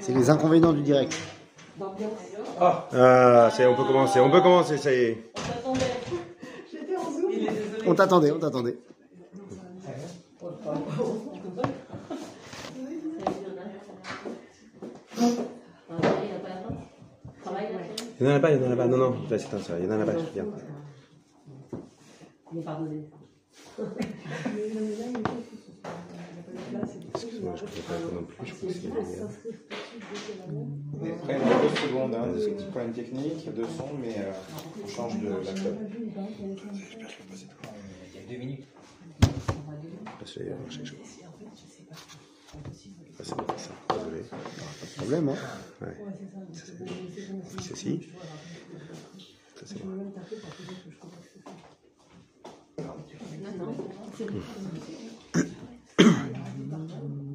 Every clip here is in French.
C'est les inconvénients du direct. Ah, ça y est, on peut commencer. On peut commencer, ça y est. On t'attendait, on t'attendait. Il n'y en a pas, il n'y en a pas. Non, non, là, c'est un ça. Il n'y en a pas, regarde. Je ne pas non plus. Je crois que c'est On est prêt dans deux secondes, hein, des petits problèmes techniques de son, mais euh, on change de laptop. Parce que, euh, je sais que je- Ah, c'est bon, ça. Désolé. Problème, hein Ouais. Ça, c'est- On fait ceci. Ça, c'est bon.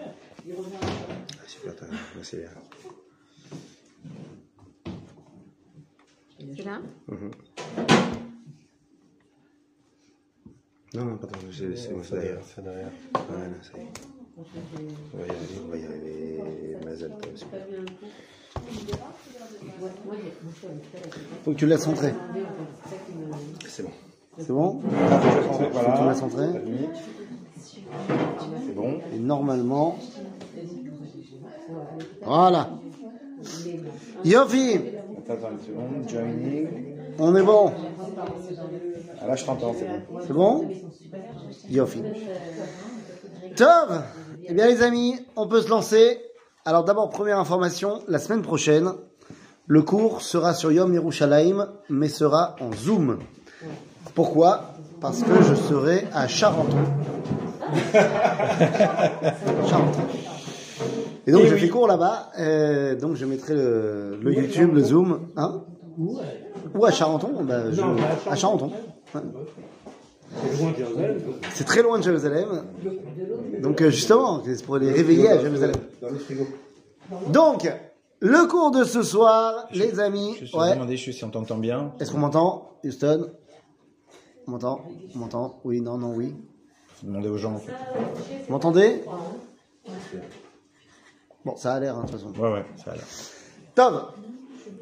Ah, super, t'as- là, c'est bien. C'est là Non, non, pardon, c'est bon, c'est derrière. C'est derrière. Voilà, ça y est. On va y arriver, on va y arriver. Mazel super. Faut que tu laisses centrer. C'est bon. C'est bon. Faut que tu laisses centrer. C'est bon. Et normalement. Voilà. Yofi, Attends, attends une seconde. Joining. on est bon. Ah, là, je t'entends, c'est bon. C'est bon? Yofi. Tov Eh bien les amis, on peut se lancer. Alors d'abord, première information, la semaine prochaine, le cours sera sur Yom Yerushalayim, mais sera en Zoom. Pourquoi? Parce que je serai à Charenton. Charenton. Et donc j'ai fait cours là-bas, euh, donc je mettrai le, le YouTube, le Zoom. Hein Ou à Charenton bah, je- À Charenton. Ouais. C'est très loin de Jérusalem. Donc euh, justement, c'est pour les réveiller à Jérusalem. Donc, le cours de ce soir, les amis. Je suis Ouais. demandé si on t'entend bien. Est-ce qu'on m'entend, Houston? On m'entend? On m'entend? Oui, non, non, oui. Demander aux gens, en fait. Vous m'entendez? Bon, ça a l'air, hein, de toute façon. Ouais, ouais, ça a l'air. Tom,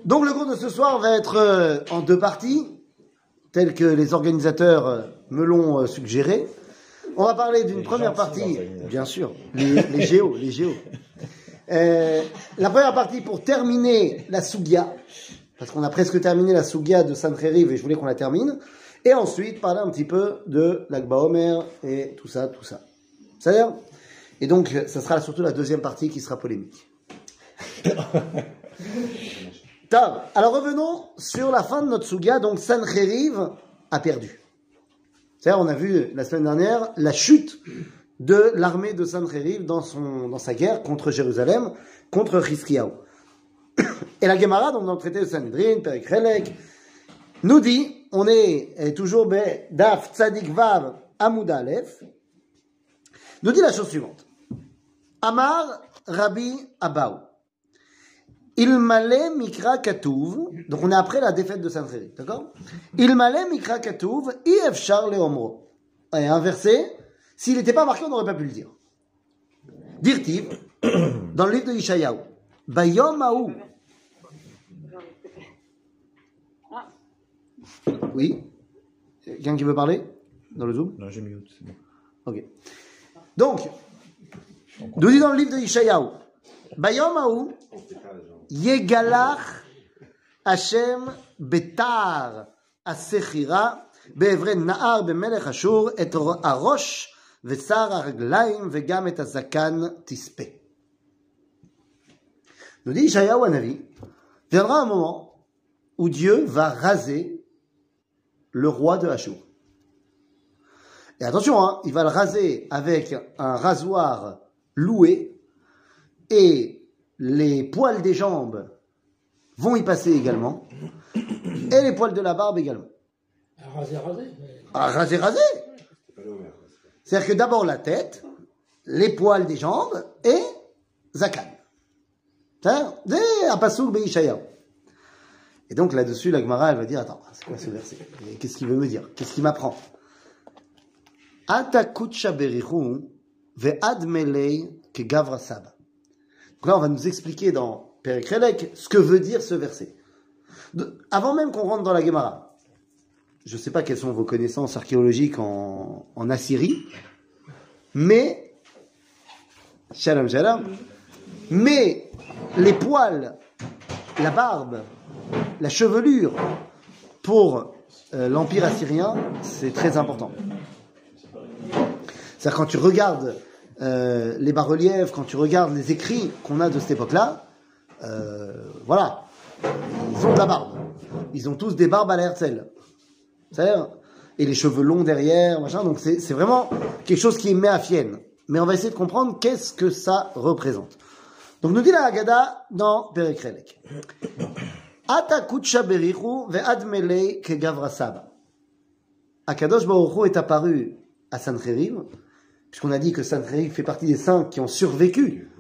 donc le cours de ce soir va être euh, en deux parties, telles que les organisateurs euh, me l'ont euh, suggéré. On va parler d'une première partie, bien sûr, les, les géos, les géos. Euh, la première partie pour terminer la Sougia, parce qu'on a presque terminé la Sougia de Sainte-Rérive et je voulais qu'on la termine. Et ensuite parler un petit peu de l'Akba Omer et tout ça, tout ça. C'est-à-dire Et donc, ça sera surtout la deuxième partie qui sera polémique. Tab. Alors revenons sur la fin de notre Souga. Donc Sancheriv a perdu. C'est-à-dire, on a vu la semaine dernière la chute de l'armée de Sancheriv dans, son, dans sa guerre contre Jérusalem, contre Chizkiyahu. Et la Gemara, donc dans le traité de Sanhedrin, Perek Relek, nous dit, on est toujours Daf Tzadik Vav Amud Aleph, nous dit la chose suivante. Amar Rabbi Abaou. Il malé mikra katouv. Donc on est après la défaite de Sancheriv, d'accord? Il malé mikra katouv i efshar leomro. Et un s'il n'était pas marqué, on n'aurait pas pu le dire. Dirtiv, dans le livre de Ishayahu. Bayom. Oui Quelqu'un qui veut parler Dans le Zoom Non, j'ai mute, c'est bon. Ok. Donc, nous dit dans le livre de Ishayahu, Bayom haou, Yegalach Hashem betar asechira בעברי נהר במלך אשור את הראש ושר הרגליים וגם את הזקן תספה. Nous dit Ishayahu Hanavi, viendra un moment où Dieu va raser le roi de Ashur. Et attention, hein, il va le raser avec un rasoir loué et les poils des jambes vont y passer également et les poils de la barbe également. Rasé, rasé. Ah, raser, raser C'est-à-dire que d'abord la tête, les poils des jambes et Zakan. C'est un. Et donc là-dessus, la Gemara, elle va dire, attends, c'est quoi ce verset? Qu'est-ce qu'il veut me dire? Qu'est-ce qu'il m'apprend? Donc là, on va nous expliquer dans Perikrelek ce que veut dire ce verset. Avant même qu'on rentre dans la Gemara, je ne sais pas quelles sont vos connaissances archéologiques en, en Assyrie, mais, shalom shalom, mais les poils, la barbe, la chevelure pour euh, l'Empire assyrien, c'est très important. C'est-à-dire quand tu regardes euh, les bas-reliefs, quand tu regardes les écrits qu'on a de cette époque-là, euh, voilà, ils ont de la barbe. Ils ont tous des barbes à la Herzl. C'est-à-dire, et les cheveux longs derrière, machin. Donc c'est vraiment quelque chose qui met à fienne. Mais on va essayer de comprendre qu'est-ce que ça représente. Donc nous dit la Haggadah dans Perikrelek. Ata kutsha berichu ve'ad melei ke gavra saba. Akadosh Baruch est apparu à Sancheriv, puisqu'on a dit que Sancheriv fait partie des cinq qui ont survécu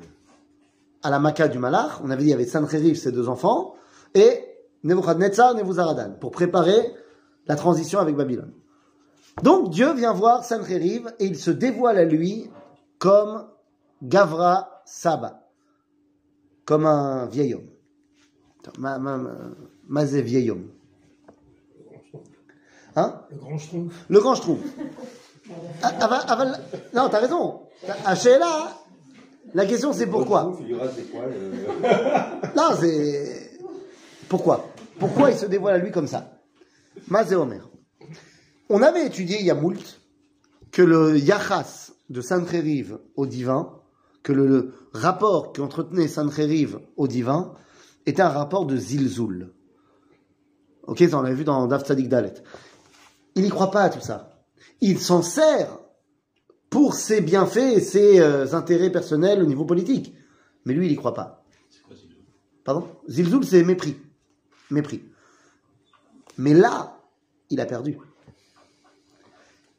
à la Makkah du Malach. On avait dit avait Sancheriv, ses deux enfants, et Nebuchadnezzar, Nebuzaradan, pour préparer la transition avec Babylone. Donc Dieu vient voir Sancheriv et il se dévoile à lui comme Gavra Saba, comme un vieil homme. Attends, Ma, ma, ma, mazé vieil homme. Hein? Le grand schtroumpf. Le grand schtroumpf. Ah, aval- aval- non, t'as raison. À Sheila, la question c'est pourquoi? Euh, Non, c'est. Pourquoi? Pourquoi il se dévoile à lui comme ça? Mazé Omer. On avait étudié il y a moult que le Yachas de Sancheriv au divin, que le, le rapport qu'entretenait Sancheriv au divin, était un rapport de Zilzul. Ok, ça on l'avait vu dans Dav Tzadik Dalet. Il n'y croit pas à tout ça. Il s'en sert pour ses bienfaits et ses euh, intérêts personnels au niveau politique. Mais lui, il n'y croit pas. Pardon? Zilzul, c'est mépris. Mépris. Mais là, il a perdu.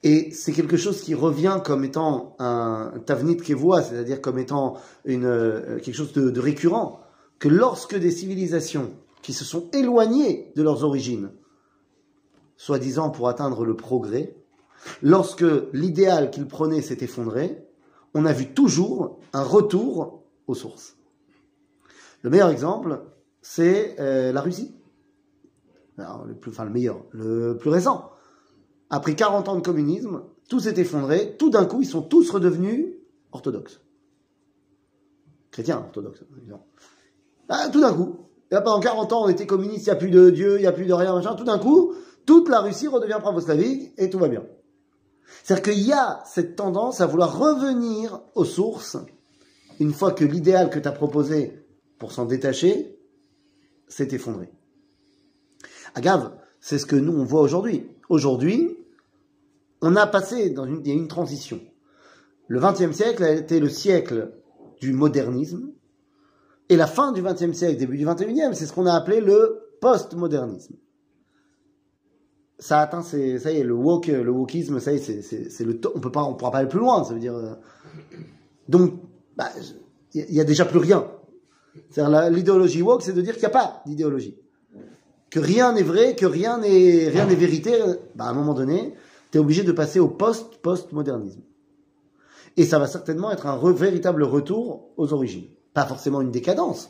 Et c'est quelque chose qui revient comme étant un tavnit kevoa, c'est-à-dire comme étant une, euh, quelque chose de, de récurrent, que lorsque des civilisations qui se sont éloignées de leurs origines, soi-disant pour atteindre le progrès, lorsque l'idéal qu'ils prenaient s'est effondré, on a vu toujours un retour aux sources. Le meilleur exemple, c'est euh, la Russie. Le plus, le plus récent. Après 40 ans de communisme, tout s'est effondré. Tout d'un coup, ils sont tous redevenus orthodoxes. Chrétiens orthodoxes, évidemment. Ah, tout d'un coup. Pendant 40 ans, on était communistes, il n'y a plus de Dieu, il n'y a plus de rien, machin. Tout d'un coup, toute la Russie redevient pravoslavique et tout va bien. C'est-à-dire qu'il y a cette tendance à vouloir revenir aux sources une fois que l'idéal que tu as proposé pour s'en détacher s'est effondré. Agave, c'est ce que nous on voit aujourd'hui. Aujourd'hui, on a passé dans une, une transition. Le XXe siècle a été le siècle du modernisme, et la fin du XXe siècle, début du XXIe, c'est ce qu'on a appelé le postmodernisme. Ça atteint ses, ça y est, le woke, le wokisme, ça y est, c'est, c'est, c'est le, on peut pas, on pourra pas aller plus loin, ça veut dire, euh, donc, bah, il y, a déjà plus rien. L'idéologie woke, c'est de dire qu'il n'y a pas d'idéologie. Que rien n'est vrai, que rien n'est, rien n'est vérité, bah, à un moment donné, tu es obligé de passer au post-postmodernisme. Et ça va certainement être un véritable retour aux origines. Pas forcément une décadence,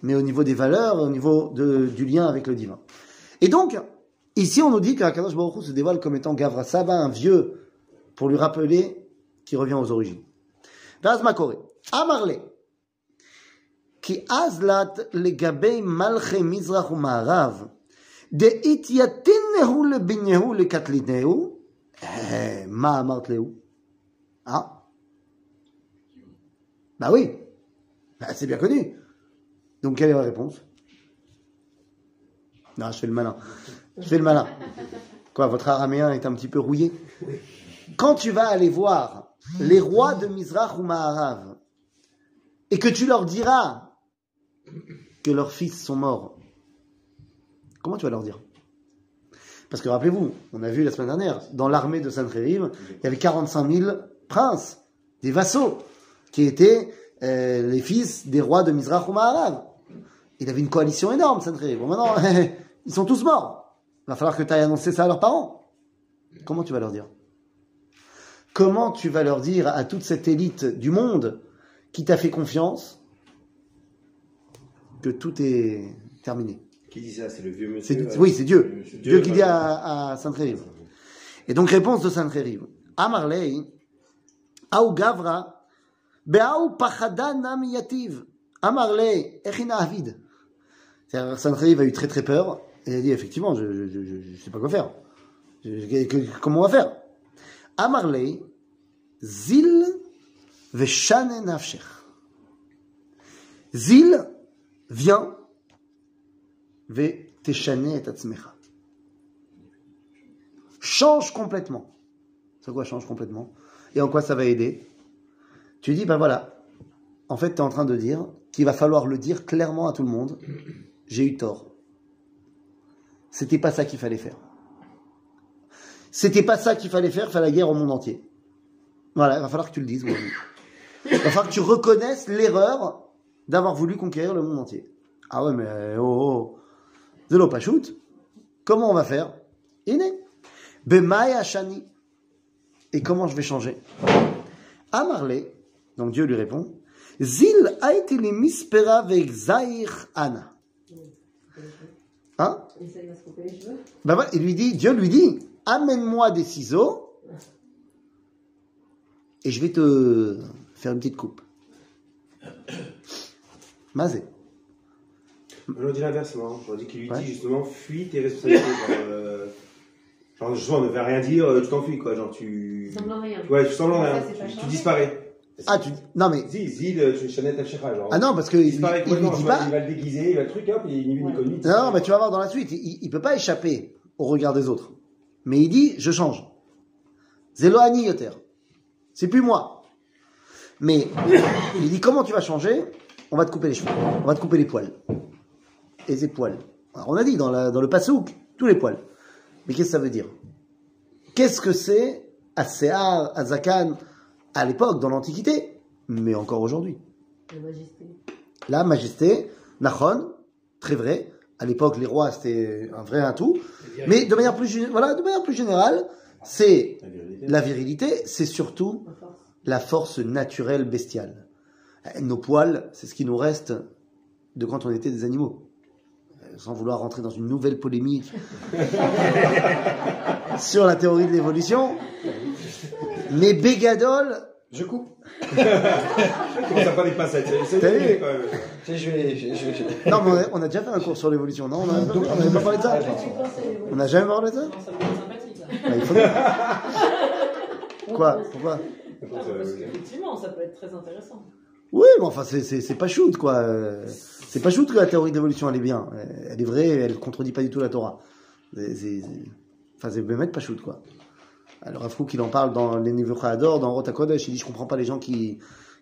mais au niveau des valeurs, au niveau de, du lien avec le divin. Et donc, ici, on nous dit qu'Akadosh Baruch Hu se dévoile comme étant Gavra Saba, un vieux, pour lui rappeler qu'il revient aux origines. Makore, Amarle, qui azlat legabei malche mizrach ma'arav, de ityatinnehu le binyehu le katlinehu, eh, ma Ah? Bah oui bah, c'est bien connu. Donc quelle est la réponse? Non, je fais le malin. Je fais le malin. Quoi, votre araméen est un petit peu rouillé? Quand tu vas aller voir les rois de Mizrach ou Maharav et que tu leur diras que leurs fils sont morts, comment tu vas leur dire? Parce que rappelez-vous, on a vu la semaine dernière, dans l'armée de Sancheriv, il y avait 45 000 princes, des vassaux, qui étaient euh, les fils des rois de Mizrach ou Maharav. Il avait une coalition énorme, Sancheriv. Bon, maintenant, ils sont tous morts. Il va falloir que tu ailles annoncer ça à leurs parents. Comment tu vas leur dire? Comment tu vas leur dire à toute cette élite du monde qui t'a fait confiance que tout est terminé? Qui dit ça? C'est le vieux monsieur. euh, Oui, c'est Dieu. Dieu qui dit à, à Sainte-Révive. Et donc, réponse de Sainte-Révive. Amarlei, Aou Gavra, Beaou Pachada Nam Yativ. Echina Avid. C'est-à-dire, a eu très très peur. Et elle a dit, effectivement, je ne sais pas quoi faire. Comment on va faire? Amarlei, Zil Veshane Nafshech. Zil, viens, Ve Teshane et Atzmecha. Change complètement. C'est quoi change complètement? Et en quoi ça va aider? Tu dis, ben voilà, en fait, tu es en train de dire qu'il va falloir le dire clairement à tout le monde. J'ai eu tort. C'était pas ça qu'il fallait faire. C'était pas ça qu'il fallait faire, faire la guerre au monde entier. Voilà, il va falloir que tu le dises. aujourd'hui. Il va falloir que tu reconnaisses l'erreur d'avoir voulu conquérir le monde entier. Ah ouais, mais oh, oh. Zelo Pachout, comment on va faire? Iné. Bemay Hashani. Et comment je vais changer? Amarle, donc Dieu lui répond, Zil mispera ana. Hein? Ben voilà, il lui dit, Dieu lui dit, amène-moi des ciseaux et je vais te faire une petite coupe. Mazé. J'aurais dit l'inverse, moi. J'aurais dit qu'il lui Ouais. dit justement, fuis tes responsabilités. genre, euh, genre, justement, ne fais rien dire, euh, tu t'enfuis, quoi. Genre, tu. Semblant rien. Ouais, tu rien. Tu, tu disparais. Ah, tu, non mais, chanais ta chira, genre. ah non, parce que il il, lui dit pas, Il va le déguiser, il va le truc, hop, il ni vu ni connu. il Non, disparaît. mais tu vas voir dans la suite, il, il peut pas échapper au regard des autres. Mais il dit, je change. Zéloani Yoter. C'est plus moi. Mais il dit, comment tu vas changer? On va te couper les cheveux. On va te couper les poils. Et ses poils. Alors on a dit dans, la, dans le pasouk, tous les poils. Mais qu'est-ce que ça veut dire? Qu'est-ce que c'est Aséar, Azakan, à l'époque, dans l'Antiquité, mais encore aujourd'hui La majesté. la majesté, Nachon, très vrai. À l'époque, les rois, c'était un vrai atout. Mais de manière plus, voilà, de manière plus générale, c'est La virilité, c'est surtout force. la force naturelle bestiale. Nos poils, c'est ce qui nous reste de quand on était des animaux. Euh, Sans vouloir rentrer dans une nouvelle polémique sur la théorie de l'évolution. Mais Bégadol, Je coupe. Comment ça pas des pincettes? T'as vu je vais. Je, je, je- non, mais on a, on a déjà fait un cours sur l'évolution, non? On n'avait pas parlé de ça? On n'a jamais parlé de ça? Ça peut être sympathique, là. Bah, il faudrait. Quoi? Pourquoi? Parce qu'effectivement, ça peut être très intéressant. Oui, mais enfin, c'est- pas shoot, quoi. C'est pas shoot que la théorie d'évolution, elle est bien. Elle est vraie, elle contredit pas du tout la Torah. C'est- Enfin, c'est même pas shoot, quoi. Alors, Afrouk, il en parle dans les Nevuchador, dans Rota Kodesh, il dit, je comprends pas les gens qui,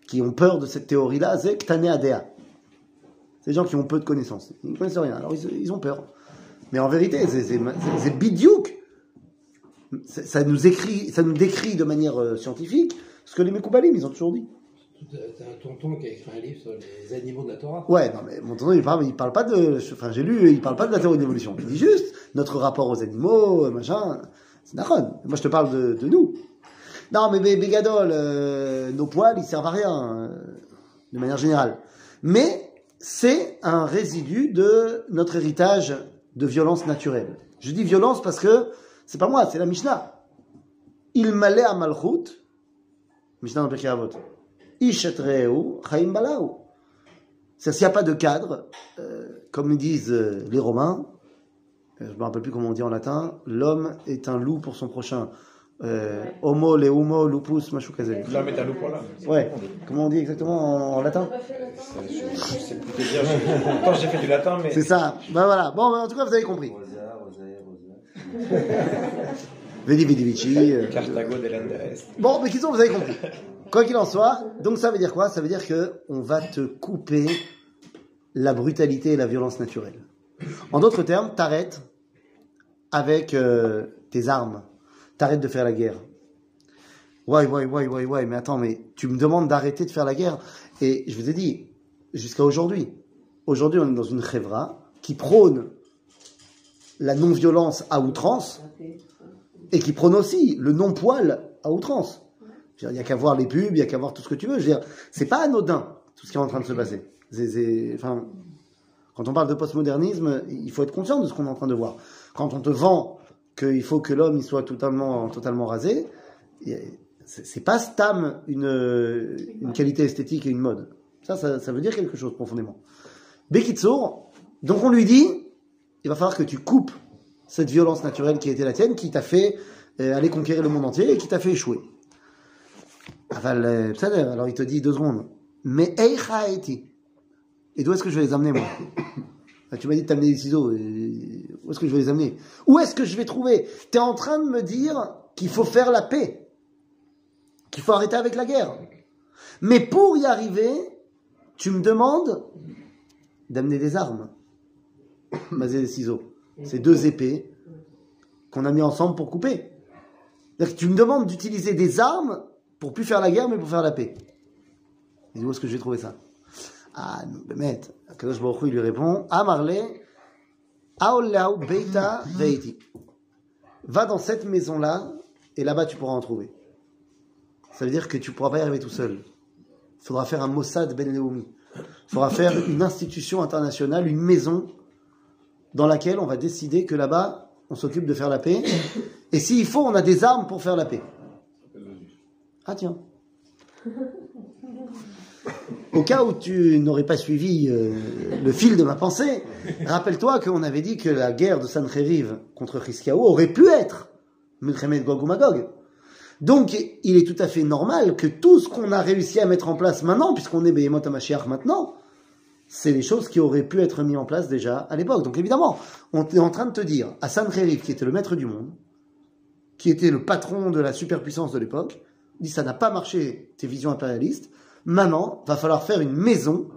qui ont peur de cette théorie-là, c'est Ktane Adea. C'est des gens qui ont peu de connaissances. Ils ne connaissent rien, alors ils, ils ont peur. Mais en vérité, c'est- c'est c'est- c'est bidiouk. C'est- Ça nous écrit, ça nous décrit de manière euh, scientifique ce que les Mekoubalim, ils ont toujours dit. T'as un tonton qui a écrit un livre sur les animaux de la Torah. Ouais, non, mais mon tonton, il parle, il parle pas de, enfin, j'ai lu, il parle pas de la théorie de l'évolution. Il dit juste notre rapport aux animaux, euh, machin. C'est Nahon. Moi, je te parle de, de nous. Non, mais Bé- Bégadol, euh, nos poils, ils servent à rien, euh, de manière générale. Mais c'est un résidu de notre héritage de violence naturelle. Je dis violence parce que c'est pas moi, c'est la Mishnah. Il m'allait à Malchut, Mishnah dans Avot. Ishetreu chaim balau. C'est s'il n'y a pas de cadre, euh, comme disent euh, les Romains, je ne me rappelle plus comment on dit en latin, l'homme est un loup pour son prochain. Euh, homo, le homo, lupus, machukazé. L'homme est un loup pour l'homme. Ouais, comment on dit exactement en, en latin? Sais plus te dire. Pourtant, j'ai fait du latin, mais. C'est ça. Ben voilà. Bon, ben, en tout cas, vous avez compris. Rosa, Rosa, Rosa. Vedi, vedi, vici. euh, Carthago de l'Andes. Bon, mais qu'ils ont, vous avez compris. Quoi qu'il en soit, donc ça veut dire quoi? Ça veut dire que on va te couper la brutalité et la violence naturelle. En d'autres termes, t'arrêtes avec euh, tes armes. T'arrêtes de faire la guerre. Ouais, ouais, ouais, ouais, ouais, mais attends, mais tu me demandes d'arrêter de faire la guerre. Et je vous ai dit, jusqu'à aujourd'hui, aujourd'hui on est dans une chevra qui prône la non-violence à outrance et qui prône aussi le non-poil à outrance. Il n'y a qu'à voir les pubs, il n'y a qu'à voir tout ce que tu veux. Je veux dire, c'est pas anodin tout ce qui est en train de se passer. Enfin, quand on parle de postmodernisme, il faut être conscient de ce qu'on est en train de voir quand on te vend qu'il faut que l'homme soit totalement, totalement rasé, c'est pas stam une, une qualité esthétique et une mode. Ça, ça, veut dire quelque chose profondément. Bekitsour, donc on lui dit, il va falloir que tu coupes cette violence naturelle qui était la tienne, qui t'a fait euh, aller conquérir le monde entier et qui t'a fait échouer. Euh, alors il te dit deux secondes. Mais Eicha Et d'où est-ce que je vais les amener moi? Ah, tu m'as dit de t'amener des ciseaux. Où est-ce que je vais les amener? Où est-ce que je vais trouver? Tu es en train de me dire qu'il faut faire la paix. Qu'il faut arrêter avec la guerre. Mais pour y arriver, tu me demandes d'amener des armes. Basé des ciseaux. C'est deux épées qu'on a mis ensemble pour couper. Que tu me demandes d'utiliser des armes pour plus faire la guerre, mais pour faire la paix. Et où est-ce que je vais trouver ça? Ah, non, Bémet. Kadosh Baruch Hu, il lui répond Amarle, Aolau Beita Veiti. Va dans cette maison-là, et là-bas tu pourras en trouver. Ça veut dire que tu ne pourras pas y arriver tout seul. Il faudra faire un Mossad Ben Leoumi. Il faudra faire une institution internationale, une maison dans laquelle on va décider que là-bas, on s'occupe de faire la paix. Et s'il faut, on a des armes pour faire la paix. Ah tiens. Au cas où tu n'aurais pas suivi euh, le fil de ma pensée, rappelle-toi qu'on avait dit que la guerre de Sancheriv contre Chiskiaou aurait pu être Milchemet Gog ou Magog. Donc, il est tout à fait normal que tout ce qu'on a réussi à mettre en place maintenant, puisqu'on est Behemoth HaMashiach maintenant, c'est les choses qui auraient pu être mises en place déjà à l'époque. Donc évidemment, on est en train de te dire, à Sancheriv, qui était le maître du monde, qui était le patron de la superpuissance de l'époque, dit ça n'a pas marché, tes visions impérialistes, maintenant, va falloir faire une maison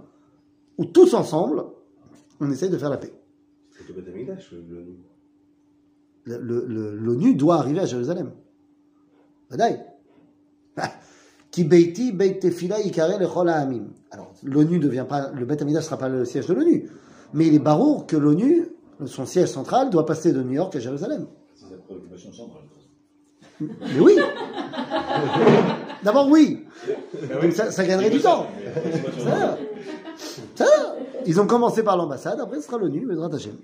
où tous ensemble, on essaye de faire la paix. C'est le Beth Amikdash, l'ONU. Doit arriver à Jérusalem. Qui beiti ikare. Alors, l'ONU devient pas, le Beth Amikdash ne sera pas le siège de l'ONU. Mais il est barour que l'ONU, son siège central, doit passer de New York à Jérusalem. C'est sa préoccupation centrale. Mais oui D'abord, oui Donc ça, ça gagnerait du temps. Ça, ça, ils ont commencé par l'ambassade, après ce sera l'ONU, mais Hashem.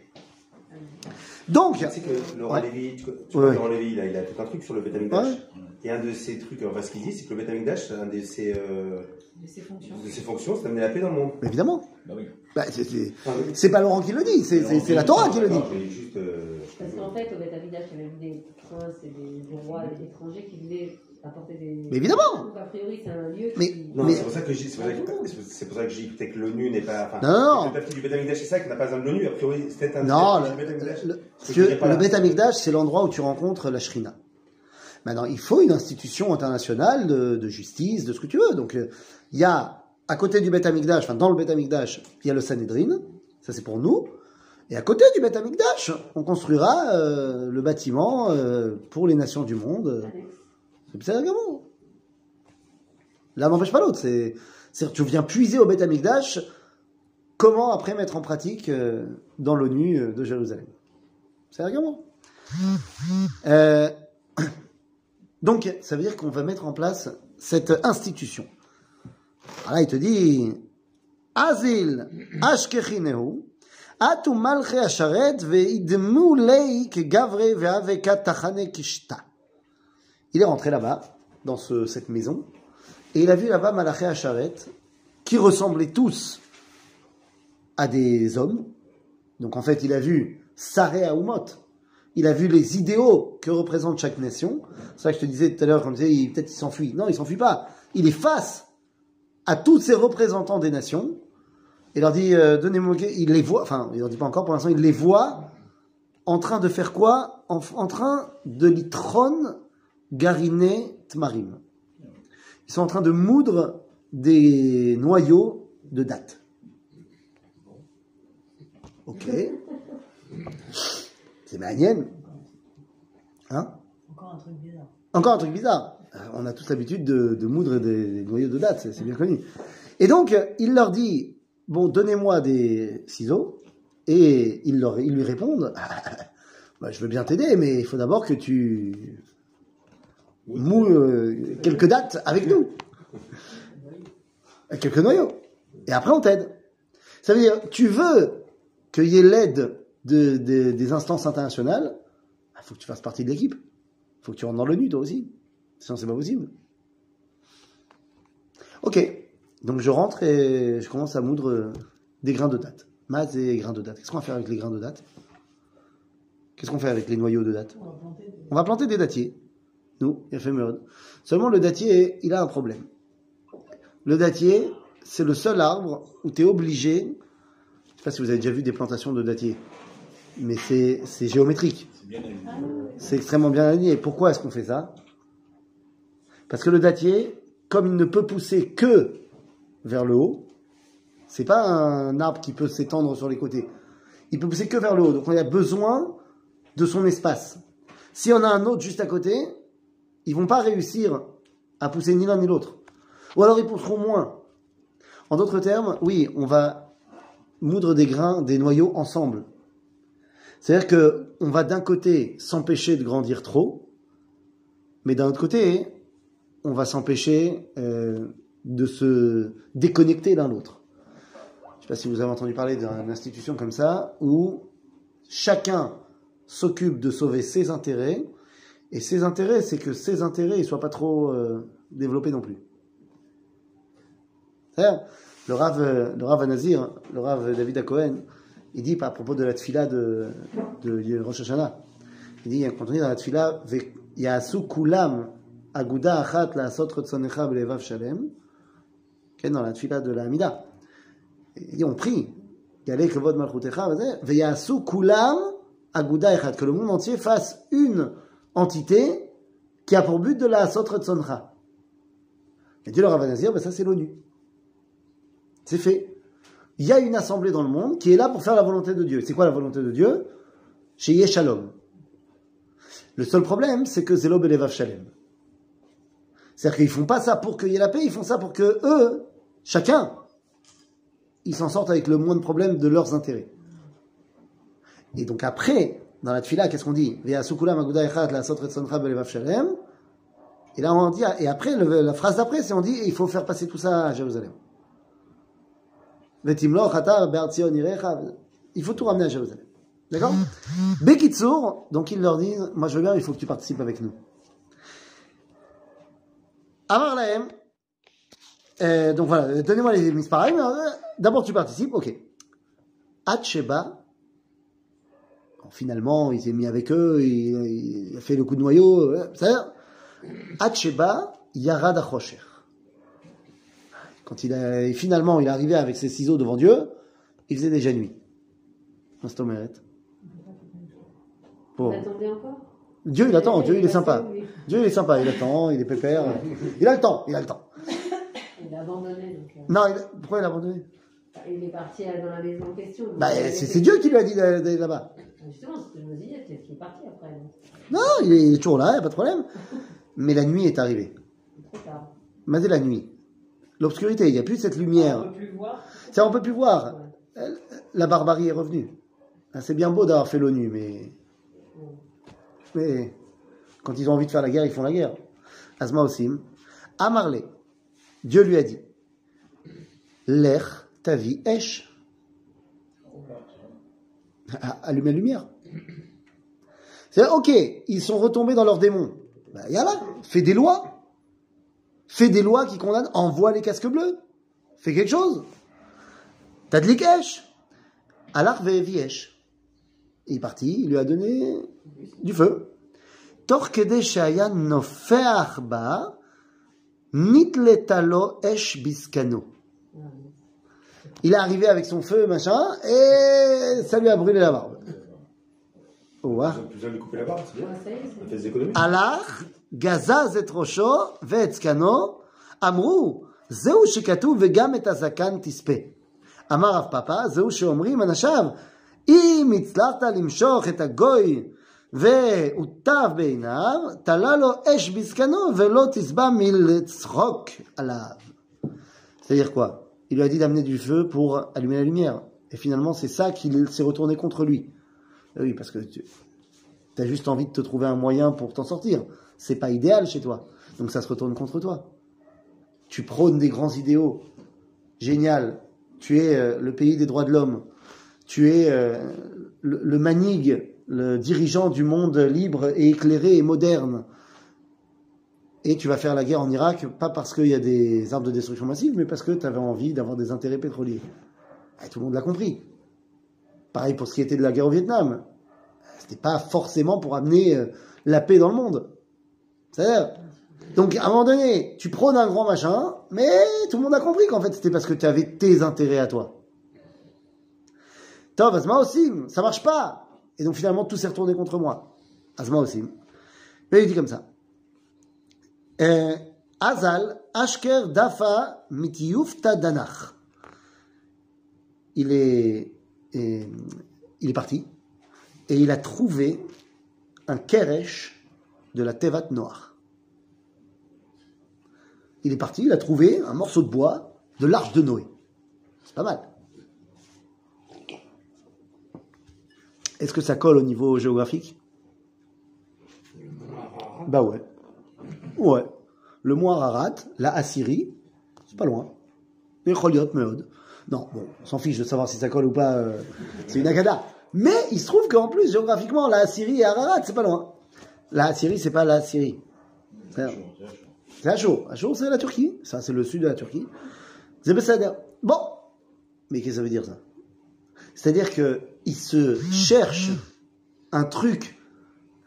Donc, Tu sais que Laurent Ouais. Lévy, tu, tu Ouais, vois, ouais. Laurent Lévy, là, il a tout un truc sur le Beth Amikdash. Ouais. Et un de ses trucs, enfin, ce qu'il dit, c'est que le Beth Amikdash, un de ses, euh, de ses fonctions. de ses fonctions, c'est d'amener la paix dans le monde. évidemment, Bah oui. bah, c'est- c'est Enfin, oui. c'est pas Laurent qui le dit, c'est c'est- c'est la Torah qui le dit. Juste, euh, Parce qu'en fait, au Beth Amikdash, il y avait des princes et des, des rois étrangers qui voulaient apporter des. Mais évidemment. Donc, a priori, c'est un lieu Mais- qui. Non, Mais- c'est pour ça que je dis, c'est pour ça que- peut-être que l'ONU n'est pas. Enfin, Non, non, peut-être du Beth Amikdash, c'est ça, qui n'a pas besoin de l'ONU. A priori, c'est peut-être un. Non, le, le, le la- Beth Amikdash, c'est l'endroit où tu rencontres la Shrina. Maintenant, il faut une institution internationale de, de justice, de ce que tu veux. Donc, euh, il y a, à côté du Beth Amikdash, enfin, dans le Beth Amikdash, il y a le Sanhedrin. Ça, c'est pour nous. Et à côté du Beth Amikdash, on construira euh, le bâtiment euh, pour les nations du monde. C'est également. L'un n'empêche pas l'autre. C'est, c'est tu viens puiser au Beth Amikdash comment après mettre en pratique euh, dans l'ONU euh, de Jérusalem. C'est argument. Euh, donc, ça veut dire qu'on va mettre en place cette institution. Alors là, il te dit Azil Ashkechineu, Atu tachane kishta. Il est rentré là-bas, dans ce- cette maison, et il a vu là-bas Malaché Asharet, qui ressemblaient tous à des hommes. Donc en fait, il a vu Saré Aoumot. Il a vu les idéaux que représente chaque nation. C'est ça que je te disais tout à l'heure, comme tu disais, peut-être il s'enfuit. Non, il s'enfuit pas. Il est face à tous ces représentants des nations. Il leur dit, euh, donnez-moi, il les voit, enfin, il leur dit pas encore, pour l'instant, il les voit en train de faire quoi? En, en train de litron gariné tmarim. Ils sont en train de moudre des noyaux de date. Ok. C'est manienne. Hein? Encore un truc bizarre. Encore un truc bizarre. Euh, On a tous l'habitude de, de moudre des, des noyaux de date, c'est bien connu. Et donc, il leur dit, bon, donnez-moi des ciseaux. Et ils, leur, ils lui répondent, bah, je veux bien t'aider, mais il faut d'abord que tu mou, euh, quelques dates avec nous. Quelques noyaux. Et après, on t'aide. Ça veut dire, tu veux qu'il y ait l'aide de, de- des instances internationales, il faut que tu fasses partie de l'équipe. Il faut que tu rentres dans l'ONU, toi aussi. Sinon, c'est pas possible. Ok. Donc, je rentre et je commence à moudre euh, des grains de date. Maz et grains de date. Qu'est-ce qu'on va faire avec les grains de date? Qu'est-ce qu'on fait avec les noyaux de date? On va planter des dattiers. Nous, il a fait meurtre. Seulement, le dattier, il a un problème. Le dattier, c'est le seul arbre où tu es obligé. Je sais pas si vous avez déjà vu des plantations de dattiers, mais c'est c'est géométrique. C'est extrêmement bien aligné. Pourquoi est-ce qu'on fait ça? Parce que le dattier, comme il ne peut pousser que vers le haut, c'est pas un arbre qui peut s'étendre sur les côtés. Il peut pousser que vers le haut. Donc on a besoin de son espace. Si on a un autre juste à côté, ils vont pas réussir à pousser ni l'un ni l'autre. Ou alors ils pousseront moins. En d'autres termes, oui, on va moudre des grains, des noyaux ensemble. C'est-à-dire que on va d'un côté s'empêcher de grandir trop, mais d'un autre côté, on va s'empêcher euh, de se déconnecter l'un l'autre. Je ne sais pas si vous avez entendu parler d'une institution comme ça, où chacun s'occupe de sauver ses intérêts, et ses intérêts, c'est que ses intérêts ne soient pas trop euh, développés non plus. Le Rav, le Rav Nazir, le Rav David Cohen, il dit à propos de la tfila de, de Rosh Hashanah, il dit, quand on est dans la tfila, Yasu kulam aguda achat la belevav shalem, dans la tfila de la Hamida. Dit, on prie, que le monde entier fasse une entité qui a pour but de la asot rotzoncha. Et dit le Rav Nazir, ben ça c'est l'ONU. C'est fait. Il y a une assemblée dans le monde qui est là pour faire la volonté de Dieu. C'est quoi la volonté de Dieu? Chez Yeshalom. Le seul problème, c'est que Zélob et Levav Shalem. C'est-à-dire qu'ils font pas ça pour qu'il y ait la paix, ils font ça pour que eux, chacun, ils s'en sortent avec le moins de problèmes de leurs intérêts. Et donc après, dans la tfila, qu'est-ce qu'on dit Et là, on dit, et après, la phrase d'après, c'est on dit, il faut faire passer tout ça à Jérusalem. Il faut tout ramener à Jérusalem. D'accord? Bekitsour, donc ils leur disent, moi je veux bien, il faut que tu participes avec nous. Lahem, euh, donc voilà, donnez-moi les misparim, euh, d'abord tu participes, ok. Hatsheba, finalement il s'est mis avec eux, il, il a fait le coup de noyau, euh, c'est-à-dire, Hatsheba Yarad Achosher. Quand il a, finalement il est arrivé avec ses ciseaux devant Dieu, il faisait déjà nuit. Vous Bon. attendez encore? Dieu il attend, Dieu il est sympa. Dieu il est sympa, il attend, il est pépère. Il a le temps, il a le temps. Il a abandonné. Donc, euh, Non, il- pourquoi il a abandonné? il est parti euh, dans la maison en question. bah, c'est Dieu qui lui a dit d'aller là-bas. Justement, c'est ce que je me disais, peut-être qu'il est parti après. Non, il est, toujours là, il n'y a pas de problème. Mais la nuit est arrivée. Trop tard. Mais c'est la nuit. L'obscurité, il n'y a plus cette On lumière. peut plus voir. Ça, on peut plus voir. La barbarie est revenue. Ah, C'est bien beau d'avoir fait l'ONU, mais... Mais quand ils ont envie de faire la guerre, ils font la guerre. Asma Osim. Amarle. Dieu lui a dit. L'air, ta vie, esh. Ah, Allume la lumière. C'est ok, ils sont retombés dans leurs démons. Bah, yallah, fais des lois. Fais des lois qui condamnent, envoie les casques bleus. Fais quelque chose. T'as de l'ikesh. Alors, viesh. Il est parti, il lui a donné du feu. Tor kede shaya nofeach ba, nitletalo esh biskano. Il est arrivé avec son feu, machin, et ça lui a brûlé la barbe. Ouah. Ils ont plus besoin de lui couper la barbe, c'est bien. Ouais, ça y est, Ça c'est- fait des économies. הלך, גזז את ראשו ואת זקנו, אמרו, זהו שכתוב וגם את הזקן תספה. אמר רב פאפא, זהו שאומרים אנשיו, אם הצלחת למשוך את הגוי והוטב בעיניו, תלה לו אש בזקנו ולא תשבע מלצחוק עליו. C'est-à-dire quoi Il lui a dit d'amener du feu pour allumer la lumière. Et finalement, c'est ça qui s'est retourné contre lui. Eh Oui, parce que tu, T'as juste envie de te trouver un moyen pour t'en sortir. c'est pas idéal chez toi. Donc ça se retourne contre toi. Tu prônes des grands idéaux. Génial. Tu es euh, le pays des droits de l'homme. Tu es euh, le, le manig, le dirigeant du monde libre et éclairé et moderne. Et tu vas faire la guerre en Irak, pas parce qu'il y a des armes de destruction massive, mais parce que tu avais envie d'avoir des intérêts pétroliers. Tout le monde l'a compris. Pareil pour ce qui était de la guerre au Vietnam. C'était pas forcément pour amener euh, la paix dans le monde. C'est-à-dire, donc à un moment donné, tu prônes un grand machin, mais tout le monde a compris qu'en fait c'était parce que tu avais tes intérêts à toi. Tov, ça marche pas. Et donc finalement tout s'est retourné contre moi. Asma aussi. Mais il dit comme ça. Azal, Ashker Dafa Mitiyufta Danach. Il est, il est parti et il a trouvé un keresh de la Tevat Noach. Il est parti, il a trouvé un morceau de bois de l'arche de Noé. C'est pas mal. Est-ce que ça colle au niveau géographique? Bah ouais. Ouais. Le mont Ararat, la Assyrie, c'est pas loin. Meod. Non, bon, on s'en fiche de savoir si ça colle ou pas. euh, c'est une agada. Mais il se trouve qu'en plus, géographiquement, la Assyrie et Ararat, c'est pas loin. La Assyrie, c'est pas la Syrie. C'est Achour. Achour, c'est la Turquie. Ça, c'est le sud de la Turquie. Bon. Mais qu'est-ce que ça veut dire, ça? C'est-à-dire qu'ils se cherche un truc,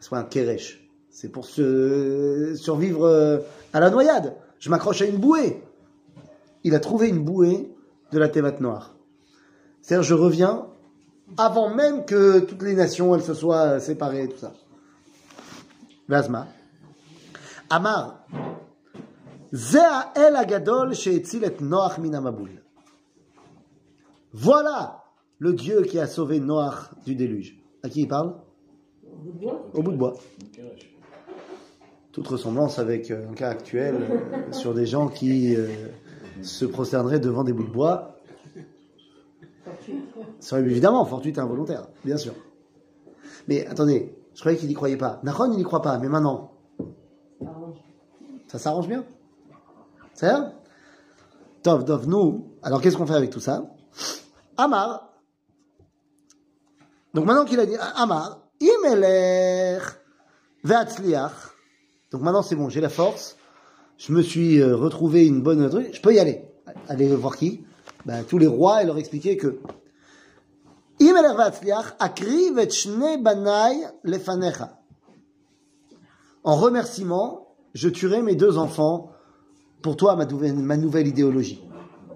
soit un kéresh. C'est pour se survivre euh, à la noyade. Je m'accroche à une bouée. Il a trouvé une bouée de la thémate noire. C'est-à-dire, je reviens avant même que toutes les nations elles se soient euh, séparées, tout ça. Vazma. Amar. Voilà le Dieu qui a sauvé Noach du déluge. À qui il parle Au bout de bois. Toute ressemblance avec euh, un cas actuel euh, sur des gens qui euh, se prosterneraient devant des bouts de bois. serait évidemment fortuite et involontaire, bien sûr. Mais attendez, je croyais qu'il n'y croyait pas. Nahon, il n'y croit pas, mais maintenant, ça s'arrange bien. C'est Tov, Tov, nous, alors qu'est-ce qu'on fait avec tout ça? Amar. Donc maintenant qu'il a dit Amar, Imelech Ve'atzliach. Donc maintenant c'est bon, j'ai la force. Je me suis euh, retrouvé une bonne truc. Je peux y aller. Aller voir qui ben, Tous les rois et leur expliquer que Imelech Ve'atzliach akriv et shne banai lefanecha. En remerciement, je tuerai mes deux enfants pour toi, ma nouvelle, ma nouvelle idéologie.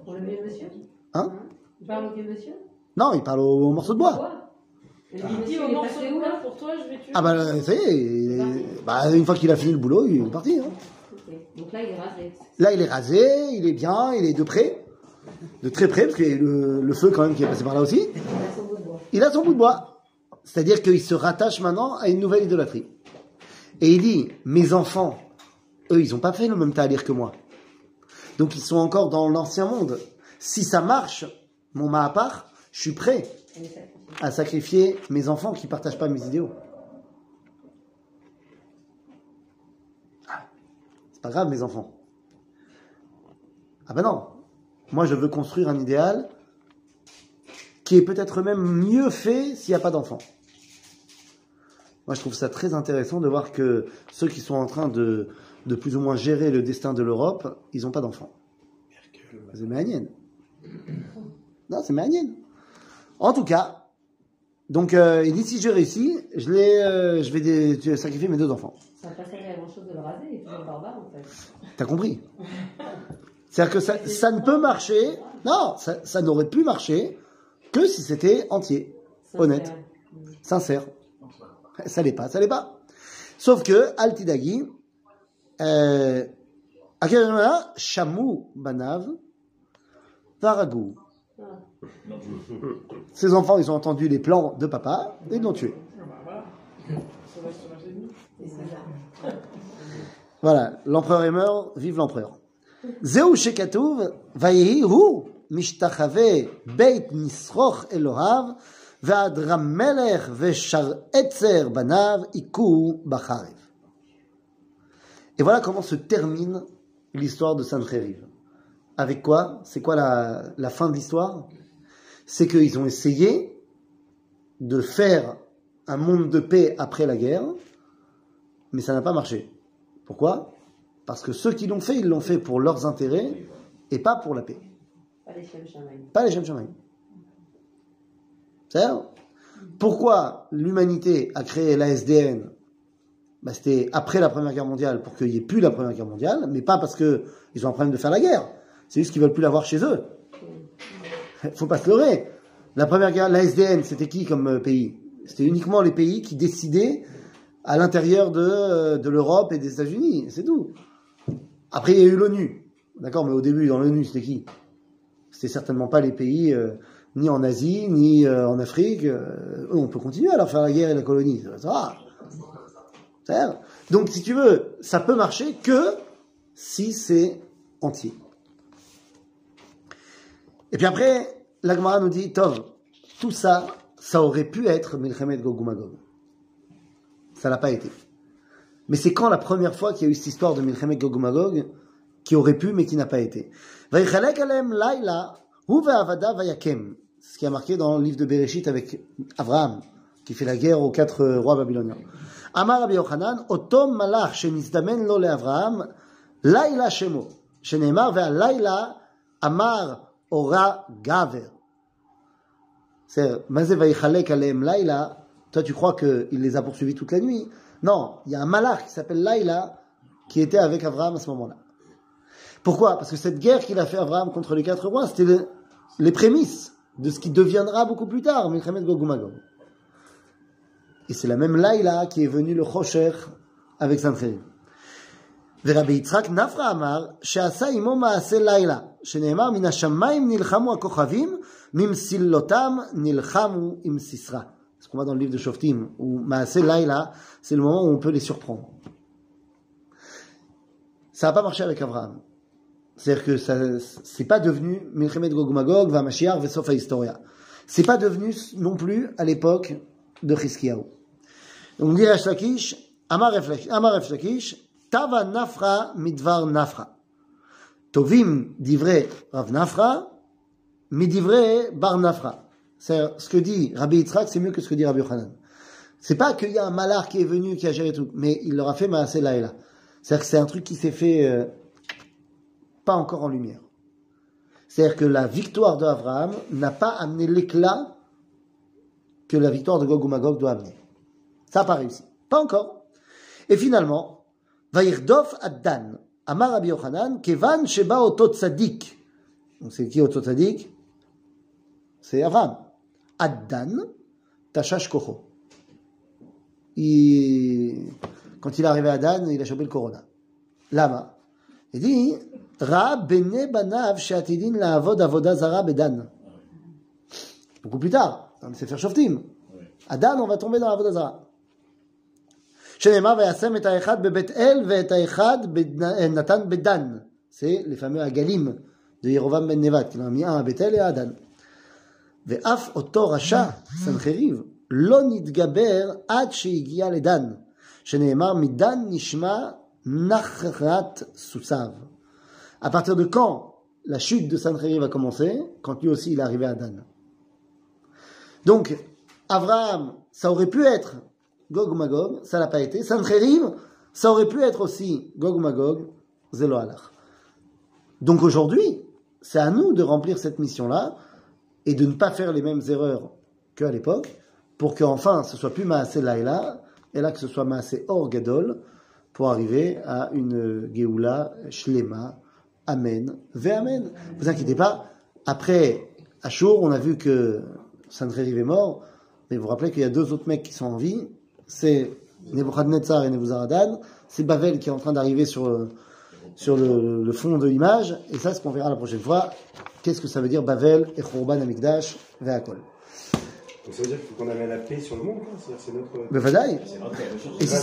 Pour le vieux monsieur? Hein? Tu parles au vieux monsieur? Non, il parle au, au morceau de bois? Vieux Il dit au il est morceau où là pour toi, je vais tuer. Ah bah ça y est, il est- bah, une fois qu'il a fini le boulot, il est parti. hein. Donc là, il est rasé. Là, il est rasé, il est bien, il est de près, de très près, parce qu'il y a le, le feu quand même qui est passé par là aussi. Il a son bout de bois. Il a son bout de bois. C'est-à-dire qu'il se rattache maintenant à une nouvelle idolâtrie. Et il dit, mes enfants, eux, ils n'ont pas fait le même talir que moi. Donc ils sont encore dans l'ancien monde. Si ça marche, mon Mahapar, je suis prêt. À sacrifier mes enfants qui partagent pas mes idéaux. Ah, C'est pas grave, mes enfants. Ah ben non. Moi, je veux construire un idéal qui est peut-être même mieux fait s'il n'y a pas d'enfants. Moi, je trouve ça très intéressant de voir que ceux qui sont en train de, de plus ou moins gérer le destin de l'Europe, ils n'ont pas d'enfants. C'est Méanienne. Non, c'est Méanienne. En tout cas, donc euh, il dit si je réussis, je, les, euh, je vais sacrifier mes deux enfants. Ça n'a pas servi à grand chose de le raser, il est toujours barbare en fait. T'as compris C'est-à-dire que ça, ça ne peut marcher, non, ça, ça n'aurait pu marcher que si c'était entier, honnête, sincère. Ça l'est pas, ça l'est pas. Sauf que, Altidagi, euh, à quel moment Chamou Banav, Varagou. Ses enfants, ils ont entendu les plans de papa et ils l'ont tué. Voilà, l'empereur est mort, vive l'empereur. Zeu Shekatouv, Vayehi Hu, Mishtachave, Beit Nisroch Elohav, Vadram Melech, Veshar Etzer Banav, Ikou Bacharev. Et voilà comment se termine l'histoire de Sancheriv. Avec quoi? C'est quoi la, la fin de l'histoire? C'est qu'ils ont essayé de faire un monde de paix après la guerre, mais ça n'a pas marché. Pourquoi? Parce que ceux qui l'ont fait, ils l'ont fait pour leurs intérêts et pas pour la paix. Pas les Shem. Pas les Shem. C'est-à-dire, pourquoi l'humanité a créé la SDN bah, C'était après la Première Guerre mondiale, pour qu'il n'y ait plus la Première Guerre mondiale, mais pas parce qu'ils ont un problème de faire la guerre. C'est juste qu'ils veulent plus l'avoir chez eux. Faut pas se leurrer. La Première Guerre, la SDN, c'était qui comme euh, pays? C'était uniquement les pays qui décidaient à l'intérieur de, euh, de l'Europe et des États-Unis, c'est tout. Après, il y a eu l'ONU. D'accord, mais au début, dans l'ONU, c'était qui? C'était certainement pas les pays, euh, ni en Asie, ni en Afrique. On peut continuer à leur faire la guerre et la colonie. Ça Donc, si tu veux, ça peut marcher que si c'est entier. Et puis après, l'Agmara nous dit, Tov, tout ça, ça aurait pu être Milchemet Gog Magog. Ça l'a pas été. Mais c'est quand la première fois qu'il y a eu cette histoire de Milchemet Gog Magog qui aurait pu, mais qui n'a pas été. Ce qui a marqué dans le livre de Bereshit avec Abraham, qui fait la guerre aux quatre euh, rois babyloniens. Amar Rabbi Yochanan, otom malach shenizdamen lo le'Avraham, laila shemo, sheneemar ve'alayla amar aura gaver. C'est Mazevaychalek Aleem Laila. Toi, tu crois qu'il les a poursuivis toute la nuit Non, il y a un malach qui s'appelle Laila qui était avec Abraham à ce moment-là. Pourquoi? Parce que cette guerre qu'il a fait Abraham contre les quatre rois, c'était les prémices de ce qui deviendra beaucoup plus tard, Gogumagog. Et c'est la même Laila qui est venue le Rocher avec Sancheri. Rabbi Yitzhak Nafra Amar, Laila. שנאמר מן השמיים נלחמו הכוכבים, ממסילותם נלחמו עם סיסרא. Ce qu'on voit dans le livre de Shoftim, où Maaseh Laila, c'est le moment où on peut les surprendre. Ça n'a pas marché avec Abraham. C'est-à-dire que ça, c'est pas devenu Milchemet Gog Magog, Vamashiach, Vesofa Historia. C'est pas devenu non plus à l'époque de Chizkiyahu. Donc, on dit Resh Lakish, Amar Resh Amar Resh Lakish, Tava Nafra Midvar Nafra. Tovim divrei Rav Nafra, Midivrei Bar Nafra. Ce que dit Rabbi Yitzhak, c'est mieux que ce que dit Rabbi Yochanan. C'est pas qu'il y a un malard qui est venu, qui a géré tout, mais il leur a fait Maaseh Laïla. C'est-à-dire que c'est un truc qui s'est fait euh, pas encore en lumière. C'est-à-dire que la victoire d'Abraham n'a pas amené l'éclat que la victoire de Gog ou Magog doit amener. Ça n'a pas réussi. Pas encore. Et finalement, Vaïrdof Addan, Amar Rabbi Yochanan, Kevan Sheba Otot Tzadik. Donc c'est qui Otot Tzadik? C'est Abraham. Addan, Tashash Kocho. Il... Quand il est arrivé à Dan, il a chopé le corona. Lama. Il dit, Ra bene banav she'atidin la'avod avoda zara bedan. Beaucoup plus tard, dans le Sefer Shoftim. À Dan, on va tomber dans l'avoda zara. C'est les fameux הגלים de ירובעם בן נבט, כי mis un à בית אל et à דן. ואף אותו רשע, סנחריב, לא נתגבר עד שהגיע לדן, שנאמר מדן נשמע נחרת סוסיו. À partir de quand la chute de Sancheriv a commencé Quand lui aussi il est arrivé à Dan. Donc, Abraham, ça aurait pu être Gog Magog, ça l'a pas été. Sancheriv, ça aurait pu être aussi Gog Magog, Zelo Alach. Donc aujourd'hui, c'est à nous de remplir cette mission-là et de ne pas faire les mêmes erreurs qu'à l'époque pour qu'enfin ce soit plus Maasé Laïla et là que ce soit Maasé Or Gadol pour arriver à une Geoula Shlema. Amen. Ve Amen. Vous inquiétez pas. Après Ashur, on a vu que Sancheriv est mort, mais vous vous rappelez qu'il y a deux autres mecs qui sont en vie. C'est Nebuchadnezzar et Nebuzaradan. C'est Bavel qui est en train d'arriver sur, euh, sur le, le fond de l'image. Et ça, ce qu'on verra la prochaine fois. Qu'est-ce que ça veut dire Bavel et Khurban Amikdash Ve'akol. Donc ça veut dire qu'il faut qu'on amène la paix sur le monde, c'est notre. Bevadaï. Et si c'est